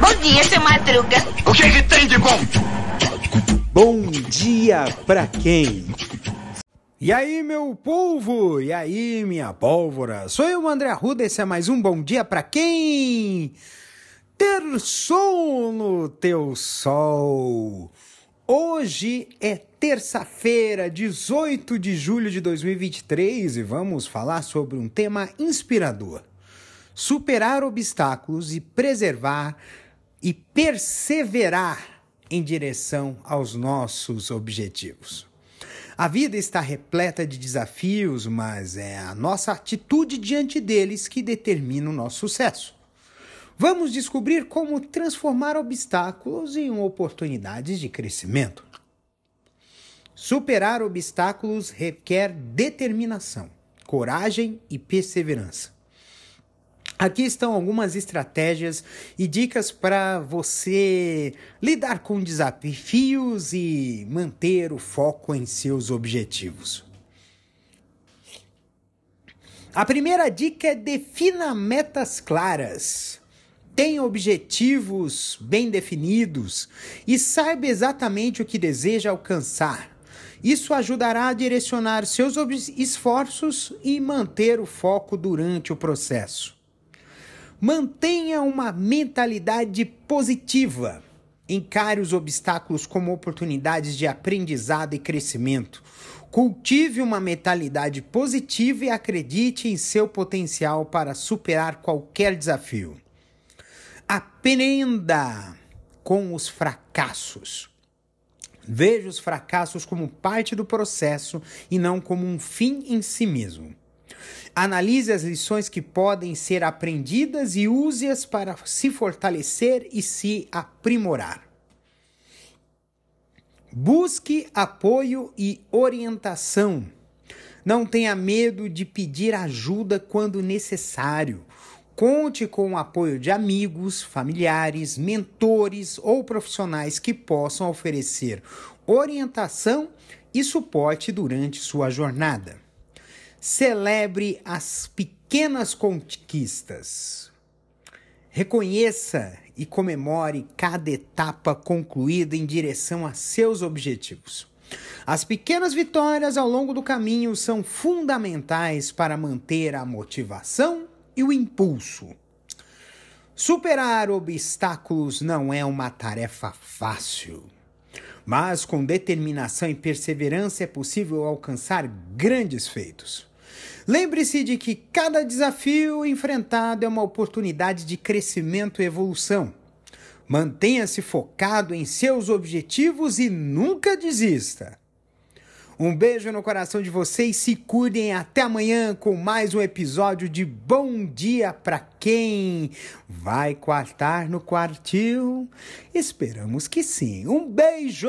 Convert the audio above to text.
Bom dia, seu Madruga. O que, que tem de bom? Bom dia pra quem? E aí, meu povo? E aí, minha pólvora? Sou eu, André Arruda, esse é mais um Bom Dia Pra Quem? Ter sol no teu sol. Hoje é terça-feira, 18 de julho de 2023 e vamos falar sobre um tema inspirador: superar obstáculos e preservar e perseverar em direção aos nossos objetivos. A vida está repleta de desafios, mas é a nossa atitude diante deles que determina o nosso sucesso. Vamos descobrir como transformar obstáculos em oportunidades de crescimento. Superar obstáculos requer determinação, coragem e perseverança. Aqui estão algumas estratégias e dicas para você lidar com desafios e manter o foco em seus objetivos. A primeira dica é defina metas claras. Tenha objetivos bem definidos e saiba exatamente o que deseja alcançar. Isso ajudará a direcionar seus esforços e manter o foco durante o processo. Mantenha uma mentalidade positiva. Encare os obstáculos como oportunidades de aprendizado e crescimento. Cultive uma mentalidade positiva e acredite em seu potencial para superar qualquer desafio. Aprenda com os fracassos. Veja os fracassos como parte do processo e não como um fim em si mesmo. Analise as lições que podem ser aprendidas e use-as para se fortalecer e se aprimorar. Busque apoio e orientação. Não tenha medo de pedir ajuda quando necessário. Conte com o apoio de amigos, familiares, mentores ou profissionais que possam oferecer orientação e suporte durante sua jornada. Celebre as pequenas conquistas. Reconheça e comemore cada etapa concluída em direção a seus objetivos. As pequenas vitórias ao longo do caminho são fundamentais para manter a motivação e o impulso. Superar obstáculos não é uma tarefa fácil, mas com determinação e perseverança é possível alcançar grandes feitos. Lembre-se de que cada desafio enfrentado é uma oportunidade de crescimento e evolução. Mantenha-se focado em seus objetivos e nunca desista. Um beijo no coração de vocês, se cuidem até amanhã com mais um episódio de Bom Dia para quem vai quartar no quartil. Esperamos que sim. Um beijo!